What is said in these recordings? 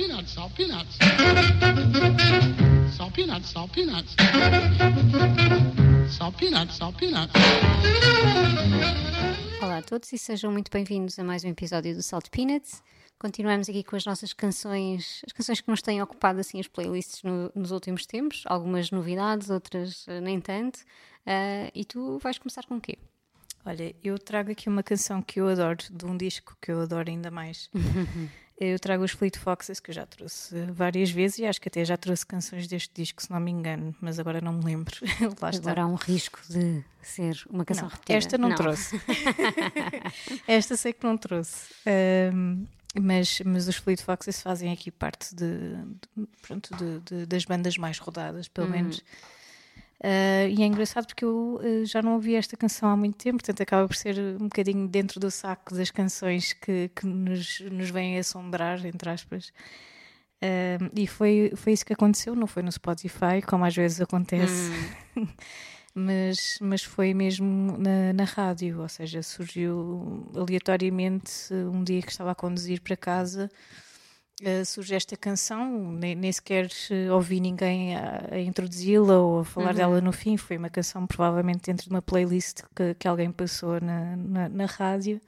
peanuts, salt peanuts. Salt peanuts, salt peanuts. Salt peanuts, salt peanuts. Olá a todos e sejam muito bem-vindos a mais um episódio do Salt Peanuts. Continuamos aqui com as nossas canções, as canções que nos têm ocupado assim as playlists no- nos últimos tempos, algumas novidades, outras eh, nem tanto. Ah, e tu vais começar com o quê? Olha, eu trago aqui uma canção que eu adoro, de um disco que eu adoro ainda mais. eu trago os Fleet Foxes, que eu já trouxe várias vezes e acho que até já trouxe canções deste disco, se não me engano, mas agora não me lembro. Lá está. Agora há um risco de ser uma canção Não, repetida. esta não, trouxe. esta sei que não trouxe. Ahm, mas, mas os Fleet Foxes fazem aqui parte de, de- pronto, de- de- das bandas mais rodadas, pelo menos. Ah, e é engraçado porque eu ah, já não ouvi esta canção há muito tempo, portanto acaba por ser um bocadinho dentro do saco das canções que, que nos, nos vêm assombrar, entre aspas. Ah, e foi, foi isso que aconteceu, não foi no Spotify, como às vezes acontece, mas, mas foi mesmo na, na rádio, ou seja, surgiu aleatoriamente um dia que estava a conduzir para casa. Uh, surge esta canção, nem, nem sequer uh, ouvi ninguém a, a introduzi-la ou a falar dela no fim. Foi uma canção, provavelmente, dentro de uma playlist que, que alguém passou na, na, na rádio.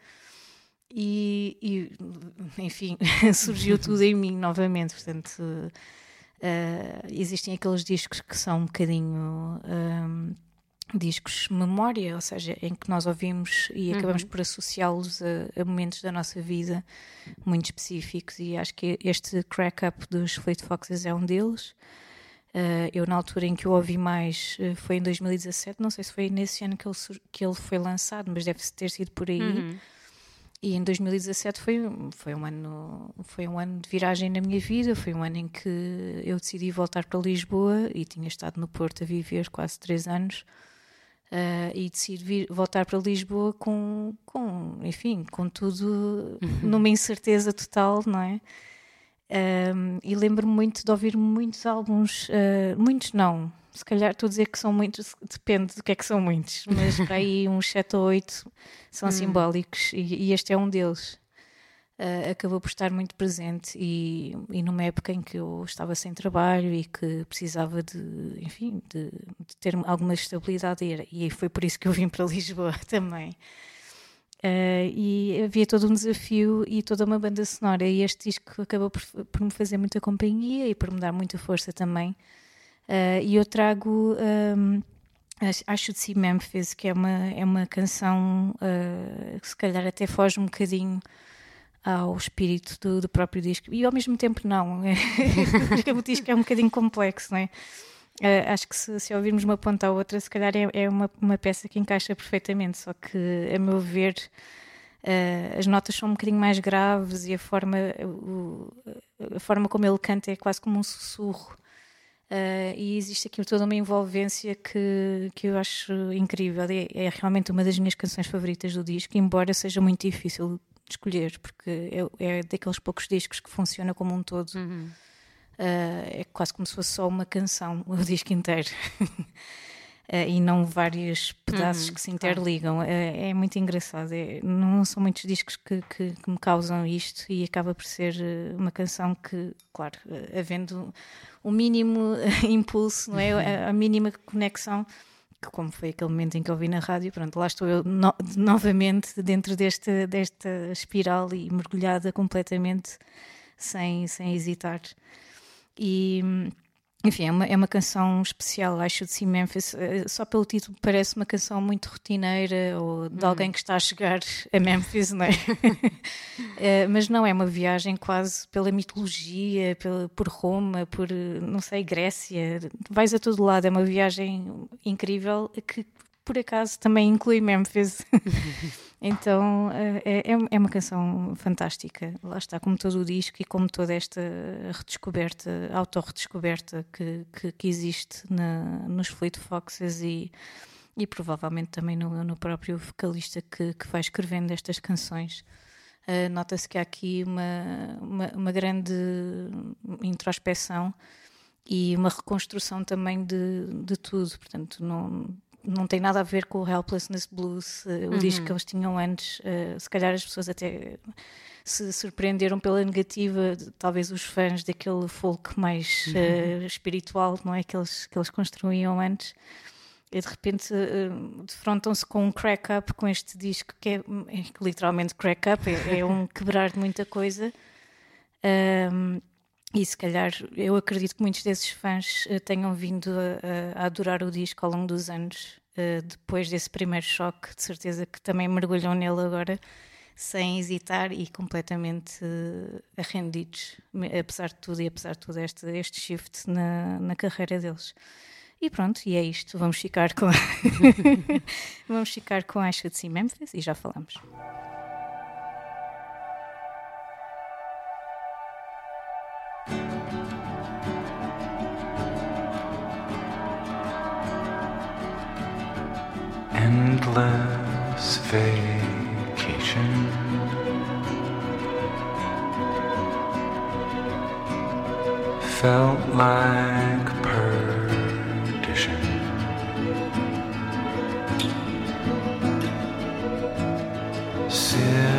E, e, enfim, surgiu tudo em mim novamente. Portanto, uh, existem aqueles discos que são um bocadinho. um, discos memória, ou seja, em que nós ouvimos e acabamos por associá-los a, a momentos da nossa vida muito específicos e acho que este crack up dos Fleet Foxes é um deles. Uh, eu na altura em que o ouvi mais uh, foi em 2017, não sei se foi nesse ano que ele, que ele foi lançado, mas deve ter sido por aí. E em 2017 foi, foi, um ano, foi um ano de viragem na minha vida, foi um ano em que eu decidi voltar para Lisboa e tinha estado no Porto a viver quase três anos. Uh, e decidi vir, voltar para Lisboa com, com, enfim, com tudo numa incerteza total, não é? Um, e lembro-me muito de ouvir muitos álbuns, uh, muitos não, se calhar estou a dizer que são muitos, depende do que é que são muitos, mas para aí uns 7 ou 8 são simbólicos e, e este é um deles. Uh, acabou por estar muito presente e, e numa época em que eu estava sem trabalho e que precisava de, enfim, de, de ter alguma estabilidade e, foi por isso que eu vim para Lisboa também. Uh, e havia todo um desafio e toda uma banda sonora e este disco acabou por, por me fazer muita companhia e por me dar muita força também Uh, e eu trago um, I Should See Memphis que é uma, é uma canção uh, que se calhar até foge um bocadinho ao espírito do, do próprio disco e ao mesmo tempo não o disco é um bocadinho complexo não é? Uh, acho que se, se ouvirmos uma ponta à outra, se calhar é, é uma, uma peça que encaixa perfeitamente, só que, a meu ver, uh, as notas são um bocadinho mais graves e a forma, o- a forma como ele canta é quase como um sussurro. Uh, e existe aqui toda uma envolvência que, que eu acho incrível. É, é realmente uma das minhas canções favoritas do disco, embora seja muito difícil escolher, porque é, é daqueles poucos discos que funciona como um todo. Uh, é quase como se fosse só uma canção, o disco inteiro. Uh, e não vários pedaços que se interligam. É, é muito engraçado. É- não são muitos discos que, que- que me causam isto e acaba por ser uma canção que, claro, havendo o mínimo uh, impulso, não é? a, a mínima conexão, que como foi aquele momento em que eu vi na rádio, pronto, lá estou eu no- novamente dentro desta, desta espiral e mergulhada completamente sem, sem hesitar. E hum, enfim, é uma, é uma canção especial, I Should See Memphis. Eh, Só pelo título parece uma canção muito rotineira ou de alguém que está a chegar a Memphis, não é? Eh, Mas não, é uma viagem quase pela mitologia, pela, por Roma, por, não sei, Grécia. Vais a todo lado, é uma viagem incrível que por acaso também inclui Memphis. então eh, é, é- é uma canção fantástica. Lá está, como todo o disco e como toda esta redescoberta, autorredescoberta que, que, que existe na, nos Fleet Foxes e, e provavelmente também no, no próprio vocalista que, que vai escrevendo estas canções. Uh, Nota-se que há aqui uma, uma, uma grande introspeção e uma reconstrução também de, de tudo. Portanto, não, não tem nada a ver com o Helplessness Blues, uh, o disco que eles tinham antes. Uh, se calhar as pessoas até se surpreenderam pela negativa, talvez os fãs daquele folk mais uh, espiritual, não é? Que eles, que eles construíam antes. E de repente defrontam-se com um crack-up com este disco que é, é literalmente crack-up, é, é, um quebrar de muita coisa. Um, e se calhar eu acredito que muitos desses fãs uh, tenham vindo a, a, adorar o disco ao longo dos anos, uh, depois desse primeiro choque, de certeza que também mergulham nele agora sem hesitar e completamente uh, arrendidos, apesar de tudo e apesar de tudo este, este shift na, na carreira deles. E pronto, e é isto. Vamos ficar com vamos ficar com a See Memphis e já falamos. Endless vacation. Felt like perdition. Sybarite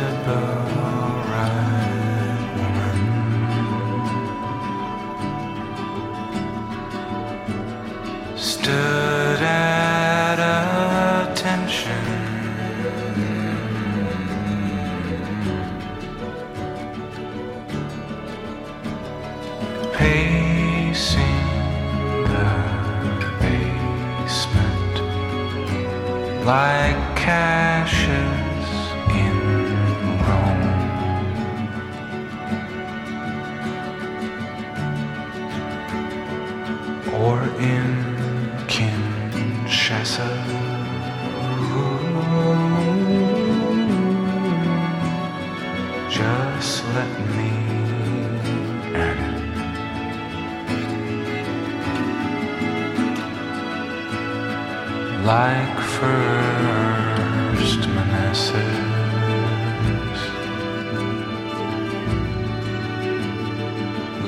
Like first Manassas.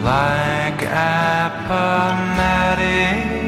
Like Appomattox.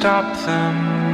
Stop them,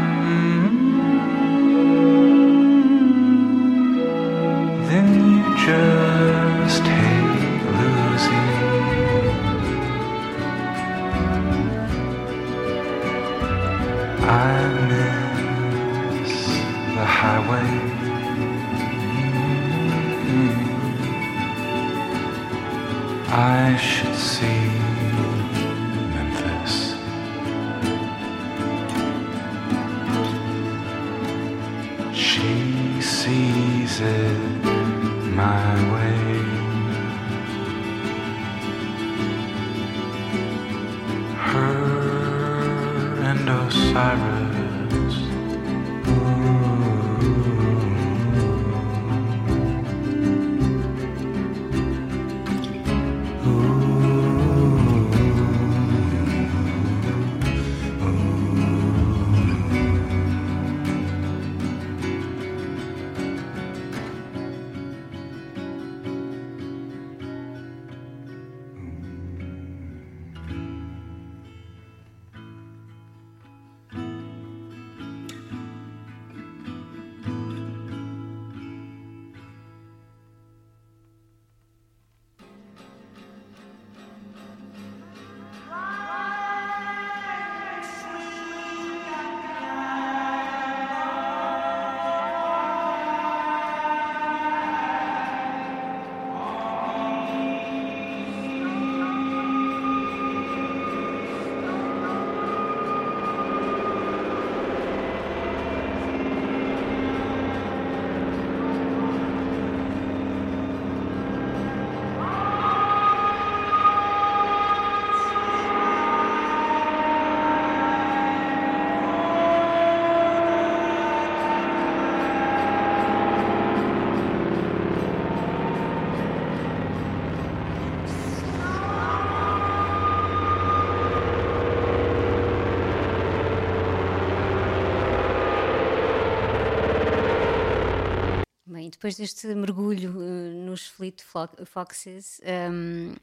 depois deste mergulho uh, nos Fleet Foxes, um,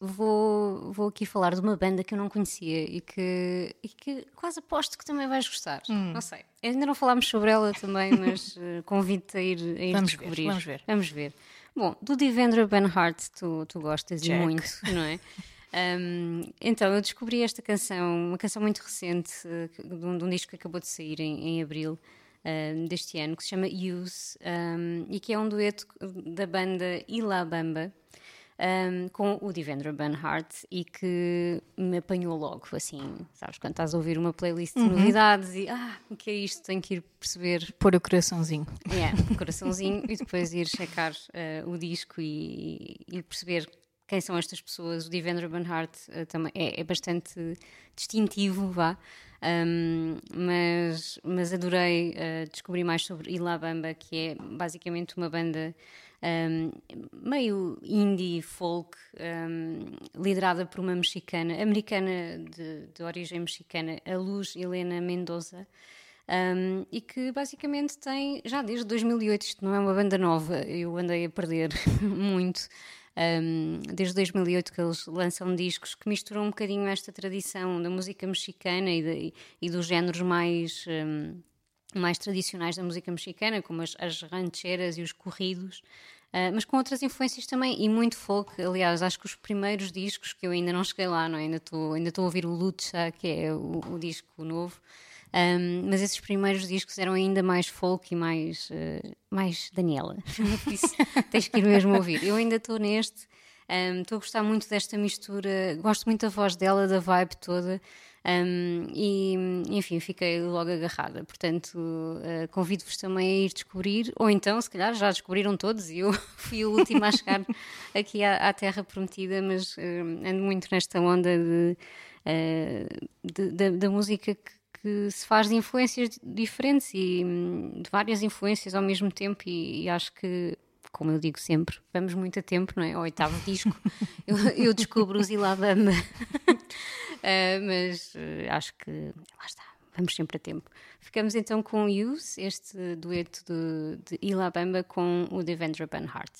vou, vou aqui falar de uma banda que eu não conhecia e que, e que quase aposto que também vais gostar. Hum. Não sei. Ainda não falámos sobre ela também, mas uh, convido-te a ir, a ir vamos descobrir. Ver, vamos ver. Vamos ver. Bom, do Devendra Banhart tu, tu gostas Jack. muito, não é? Um, então, eu descobri esta canção, uma canção muito recente, uh, de, um, de, um, disco que acabou de sair em, em abril uh, deste ano, que se chama Use, um, e que é um dueto da banda Ila Bamba. Um, com o Devendra Banhart e que me apanhou logo, assim, sabes, quando estás a ouvir uma playlist de uhum. novidades e ah, o que é isto? Tenho que ir perceber. Pôr o coraçãozinho. É, yeah, coraçãozinho e depois ir checar uh, o disco e, e, perceber quem são estas pessoas. O Devendra Banhart uh, também é, é, bastante distintivo, vá. Um, mas, mas adorei uh, descobrir mais sobre Ilabamba, que é basicamente uma banda um, meio indie folk, um, liderada por uma mexicana, americana de, de origem mexicana, a Luz Helena Mendoza. Um, e que basicamente tem, já desde 2008, isto não é uma banda nova, eu andei a perder muito, um, desde 2008 que eles lançam discos que misturam um bocadinho esta tradição da música mexicana e, de, e dos géneros mais, um, mais tradicionais da música mexicana, como as, as rancheras e os corridos. Uh, mas com outras influências também e muito folk. Aliás, acho que os primeiros discos que eu ainda não cheguei lá, não? É? ainda estou ainda a ouvir o Lucha, que é o, o disco novo. Um, mas esses primeiros discos eram ainda mais folk e mais, uh, mais Daniela. Isso tens que ir mesmo ouvir. Eu ainda estou neste, estou um, a gostar muito desta mistura, gosto muito da voz dela, da vibe toda. Um, e enfim, fiquei logo agarrada. Portanto, uh, convido-vos também a ir descobrir, ou então, se calhar já descobriram todos e eu fui a última a chegar aqui à, à, Terra Prometida, mas uh, ando muito nesta onda de, uh, de, da música que, que, se faz de influências diferentes e um, de várias influências ao mesmo tempo, e, e acho que como eu digo sempre, vamos muito a tempo, não é? Ao oitavo disco, eu, eu descubro os Ilabamba. Uh, mas uh, acho que lá está, vamos sempre a tempo. Ficamos então com Use, este dueto de, de Ilabamba com o Devendra Banhart.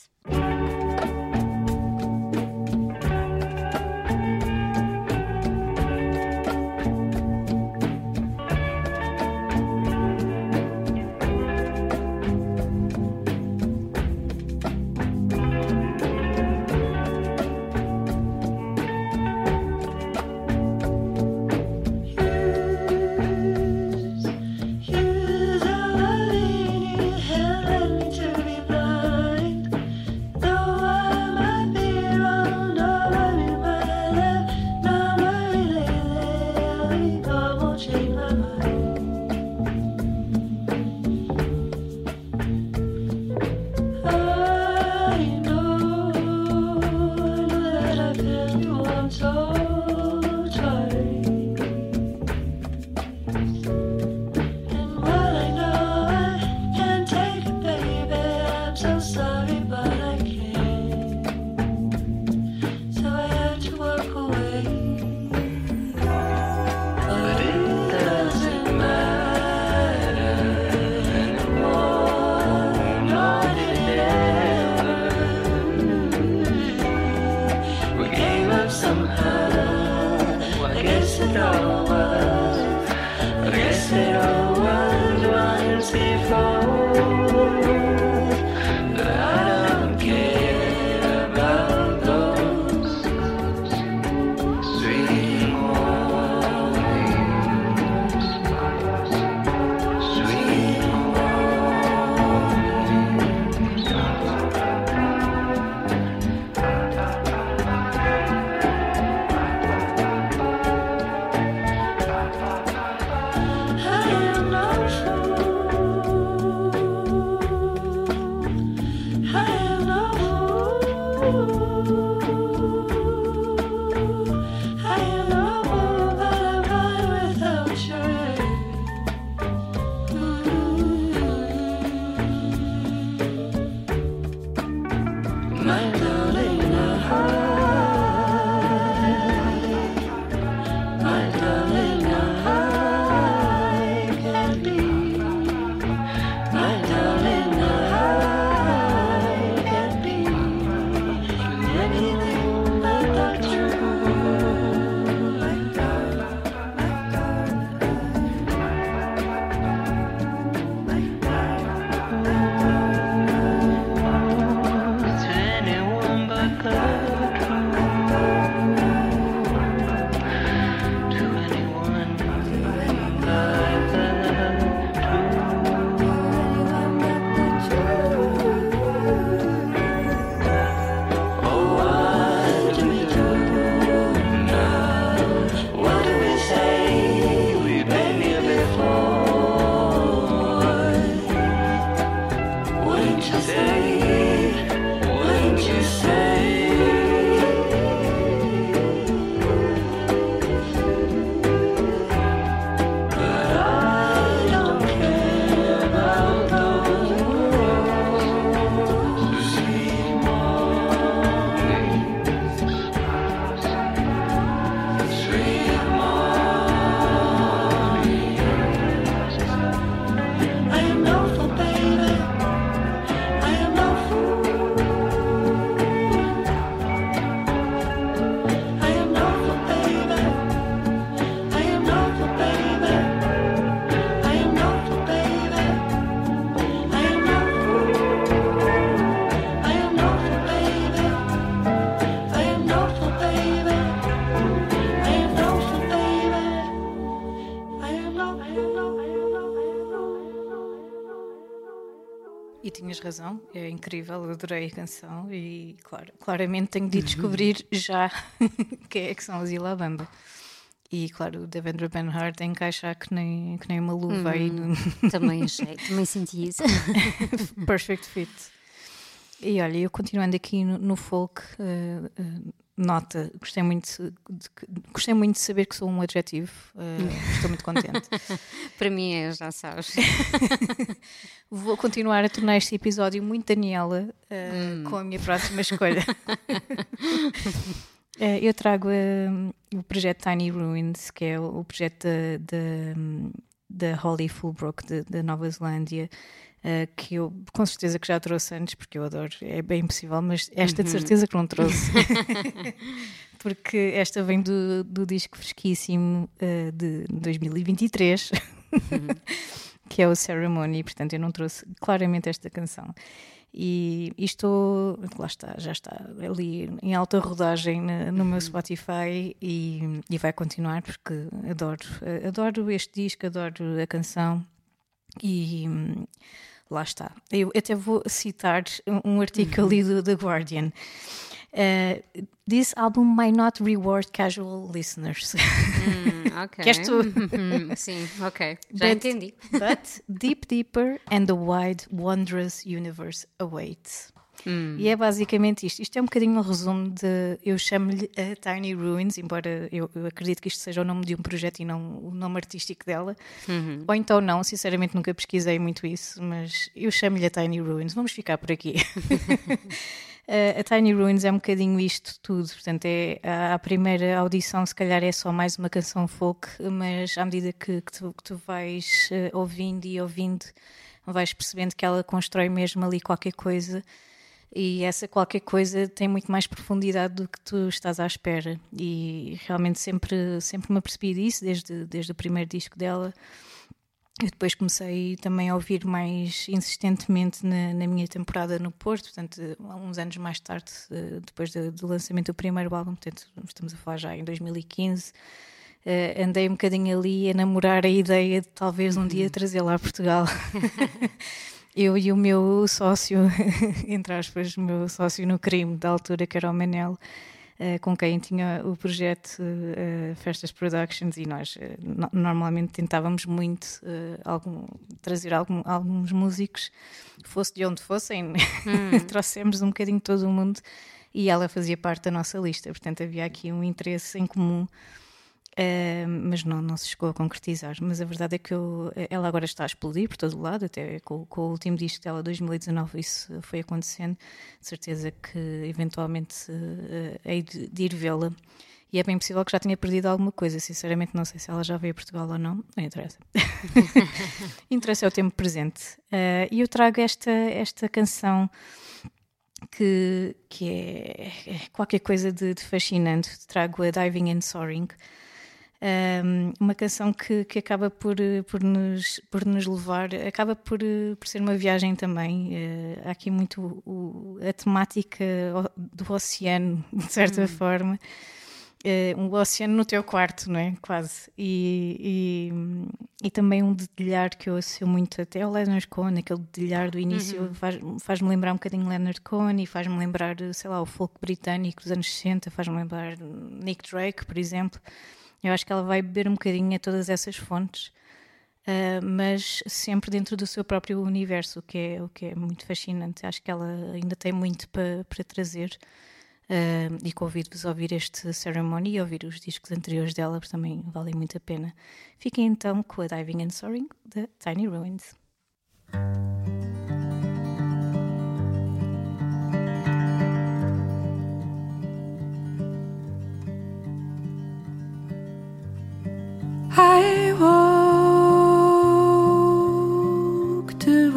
Tinhas razão, é incrível, adorei a canção e claro, claramente tenho de descobrir já quem é que são os Ilabamba. E claro, o Devendra Banhart encaixa que nem, que nem uma luva aí no... Também achei, também senti isso. Perfect fit. E olha, eu continuando aqui no, no folk, uh, uh, nota, gostei muito, de, gostei muito de saber que sou um adjetivo, uh, estou muito contente. Para mim é, já sabes. Vou continuar a tornar este episódio muito Daniela hum. com a minha próxima escolha. Uh, eu trago uh, o projeto Tiny Ruins, que é o, o projeto da Holly Fulbrook da Nova Zelândia, uh, que eu com certeza que já trouxe antes, porque eu adoro, é bem impossível, mas esta de uhum. certeza que não trouxe. porque esta vem do, do disco fresquíssimo de 2023. Uhum. que é o Ceremony, portanto eu não trouxe claramente esta canção. E isto, lá está, já está ali em alta rodagem no meu uhum. Spotify e, e vai continuar porque adoro, adoro este disco, adoro a canção e lá está. Eu até vou citar um artigo ali do The Guardian. Uh, this album might not reward casual listeners. Mm. Queres tu? Sim, ok. Já but, entendi. but deep, deeper and the wide, wondrous universe awaits. Hum. E é basicamente isto. Isto é um bocadinho um resumo de. Eu chamo-lhe a Tiny Ruins, embora eu, eu, acredito que isto seja o nome de um projeto e não o nome artístico dela. Uhum. Ou então não, sinceramente nunca pesquisei muito isso, mas eu chamo-lhe a Tiny Ruins. Vamos ficar por aqui. Uh, a Tiny Ruins é um bocadinho isto tudo, portanto, é, a, primeira audição, se calhar, é só mais uma canção folk, mas à medida que, que, tu, que tu, vais uh, ouvindo e ouvindo, vais percebendo que ela constrói mesmo ali qualquer coisa. E essa qualquer coisa tem muito mais profundidade do que tu estás à espera. E realmente sempre, sempre me apercebi disso, desde, desde o primeiro disco dela. Eu depois comecei também a ouvir mais insistentemente na, na, minha temporada no Porto, portanto, uns anos mais tarde, eh, depois do, do lançamento do primeiro álbum, portanto, estamos a falar já em 2015. Uh, eh, andei um bocadinho ali a namorar a ideia de talvez um dia uhum. trazê-la a Portugal. Eu e o meu sócio, entre aspas, o meu sócio no crime da altura, que era o Manel, uh, com quem tinha o projeto uh, Festas Productions, e nós no normalmente tentávamos muito algum, trazer algum, alguns músicos, fosse de onde fossem, hum. trouxemos um bocadinho todo o mundo e ela fazia parte da nossa lista, portanto havia aqui um interesse em comum. Uh, mas não, não se chegou a concretizar. Mas a verdade é que eu, ela agora está a explodir por todo o lado, até com, com, o último disco dela, 2019, isso foi acontecendo. De certeza que eventualmente uh, hei de, de ir vê-la. E é bem possível que já tenha perdido alguma coisa. Sinceramente, não sei se ela já veio a Portugal ou não. Não interessa. interessa é o tempo presente. Uh, e eu trago esta, esta canção que, que é, é qualquer coisa de, de fascinante. Trago a Diving and Soaring. Um, uma canção que, que acaba por, por, nos, por nos levar, acaba por, por ser uma viagem também. Uh, há aqui muito o, a temática do oceano, de certa hum. forma. Uh, um oceano no teu quarto, não é? Quase. E, e, e, também um dedilhar que eu associo muito até ao Leonard Cohen, aquele dedilhar do início uhum. faz-me faz lembrar um bocadinho Leonard Cohen e faz-me lembrar, sei lá, o folk britânico dos anos 60, faz-me lembrar Nick Drake, por exemplo. Eu acho que ela vai beber um bocadinho a todas essas fontes, uh, mas sempre dentro do seu próprio universo, o que, é, o que é muito fascinante. Acho que ela ainda tem muito para, para trazer. Uh, e convido-vos a ouvir este Ceremony e ouvir os discos anteriores dela, porque também valem muito a pena. Fiquem então com a Diving and Soaring da Tiny Ruins.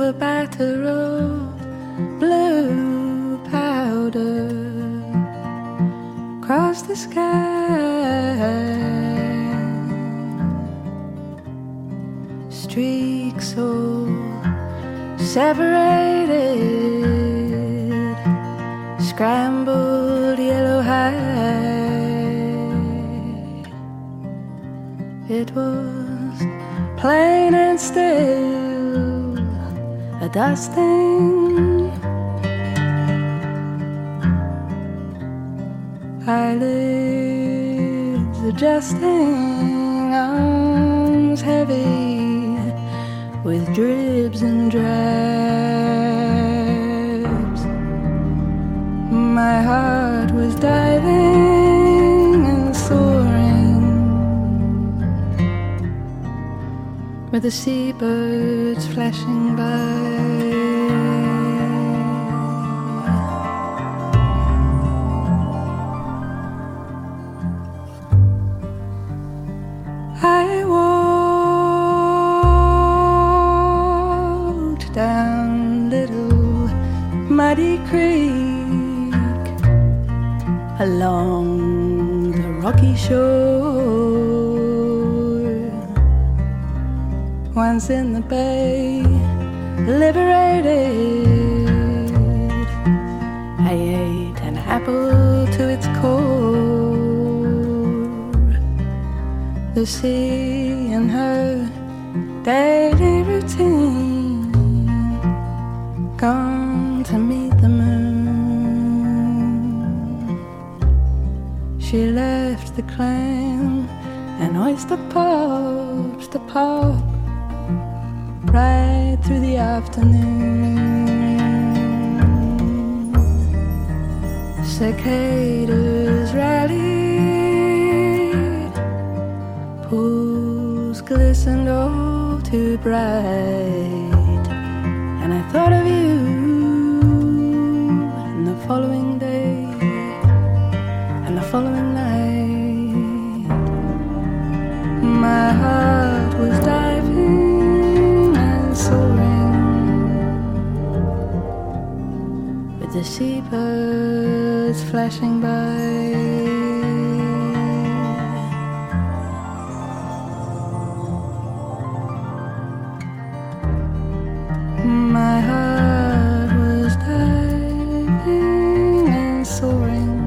A batter of blue powder across the sky. Streaks so separated, scrambled yellow high. It was plain and still, a dusting. Eyelids adjusting, arms heavy with dribs and drabs. My heart was diving and soaring with the seabirds flashing by. Along the rocky shore. Once in the bay, liberated, I ate an apple to its core the sea and her daily routine. Gone the clam and oyster pops to pop right through the afternoon. Cicadas rallied pools glistened all too bright. And I thought of flashing by. My heart was diving and soaring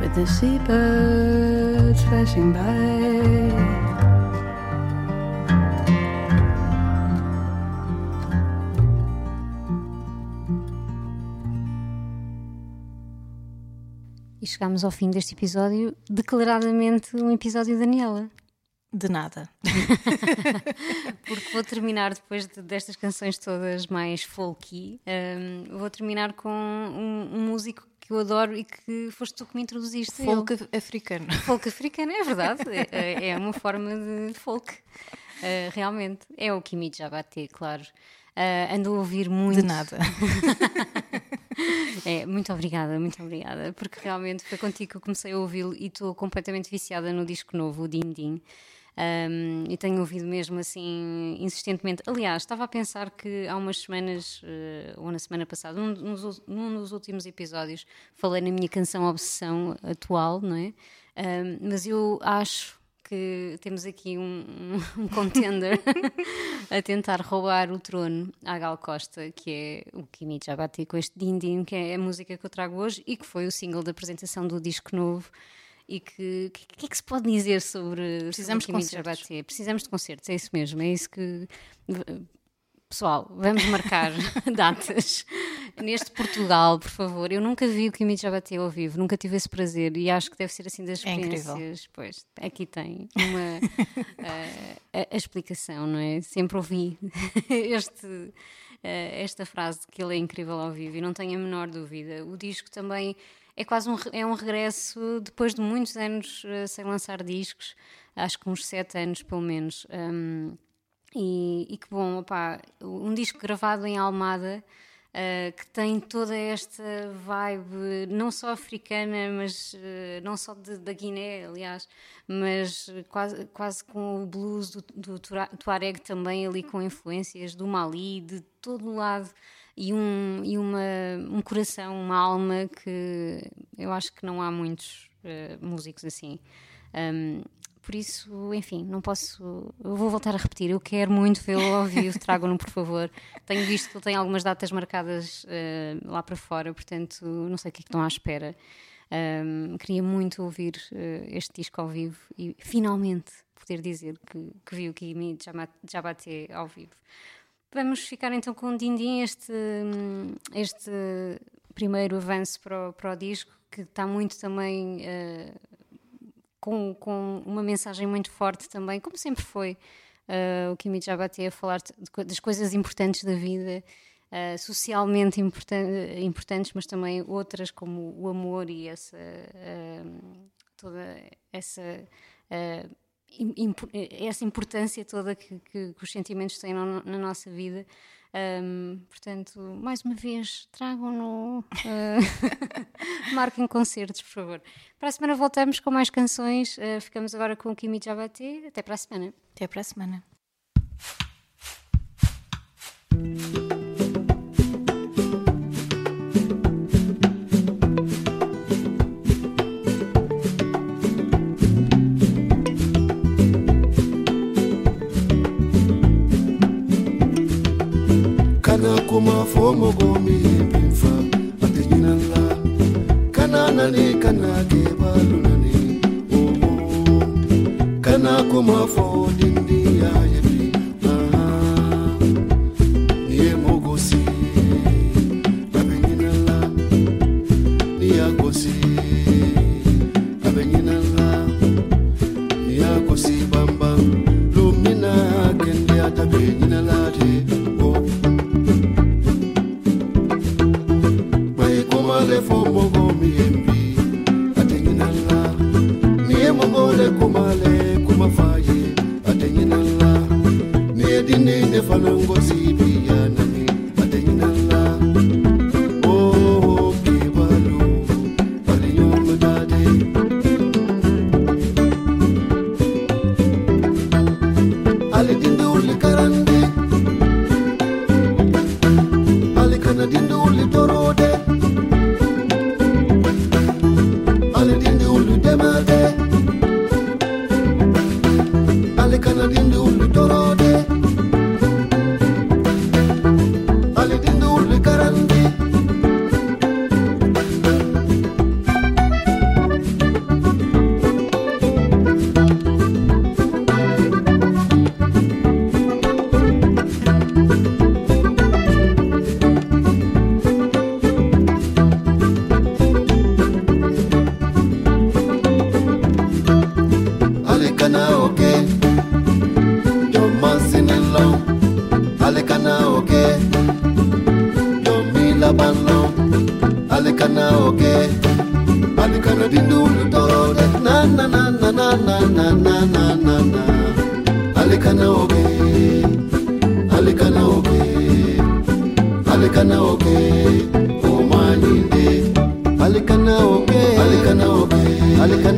with the seabirds flashing by. Chegámos ao fim deste episódio, declaradamente um episódio Daniela. De nada. Porque vou terminar depois de- destas canções todas mais folky, hum, vou terminar com um, um músico que eu adoro e que foste tu que me introduziste. a ele. Folk africano. Folk africano, é verdade. É, é uma forma de folk. Uh, realmente. É o Kimi Jabate, claro. Uh, ando a ouvir muito. De nada. É, muito obrigada, muito obrigada. Porque realmente foi contigo que eu comecei a ouvi-lo e estou completamente viciada no disco novo, o Din Din. Um, e tenho ouvido mesmo assim insistentemente. Aliás, estava a pensar que há umas semanas, eh, ou na semana passada, num, num dos últimos episódios, falei na minha canção Obsessão atual, não é? Um, mas eu acho que temos aqui um, um- contender a tentar roubar o trono à Gal Costa, que é o Kimi Jabati com este Din Din, que é a música que eu trago hoje e que foi o single da apresentação do disco novo. E que, que, que é que se pode dizer sobre, Precisamos sobre Kimi. Jabati? Precisamos de concertos, é isso mesmo, é isso que. Pessoal, vamos marcar datas neste Portugal, por favor. Eu nunca vi o Kimi Jabati ao vivo, nunca tive esse prazer e acho que deve ser assim das É experiências. Pois, aqui tem uma eh, a, a explicação, não é? Sempre ouvi este, eh, esta frase de que ele é incrível ao vivo e não tenho a menor dúvida. O disco também é quase um, é um regresso depois de muitos anos eh, sem lançar discos, acho que uns sete anos pelo menos. Um, e, e que bom, opá, um disco gravado em Almada uh, que tem toda esta vibe, não só africana, mas uh, não só de- da Guiné, aliás, mas quase, quase com o blues do, do Tuareg também ali com influências do Mali, de todo lado. E, um, e uma, um coração, uma alma que eu acho que não há muitos uh, músicos assim. Um, por isso, enfim, não posso. Eu vou voltar a repetir. Eu quero muito vê-lo ao vivo. Tragam-no, por favor. Tenho visto que ele tem algumas datas marcadas eh, lá para fora, portanto, não sei o que é que estão à espera. Um, queria muito ouvir uh, este disco ao vivo e finalmente poder dizer que, que vi o Kimi Jabate ao vivo. Vamos ficar então com o Dindim, este, este primeiro avanço para o, para o disco, que está muito também uh, com, com uma mensagem muito forte também, como sempre foi uh, o Kimi Jabate a falar das coisas importantes da vida, uh, socialmente importan importantes, mas também outras como o amor e essa toda essa essa importância toda que, que, que os sentimentos têm na nossa vida. Um, portanto, mais uma vez, tragam-no, uh, marquem concertos, por favor. Para a semana voltamos com mais canções. Uh, ficamos agora com o Kimi Jabate. Até para a semana. Até para a semana. omo gomi pimfa pati nyinala kanana ni kanage balunani omo. Kana kuma fo ya dine ne fana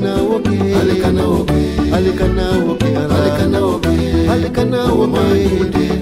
Alikanawoke, Alikanawoke, Alikanawoke, Alikanawoke, Alikanawoke, Alikanawoke,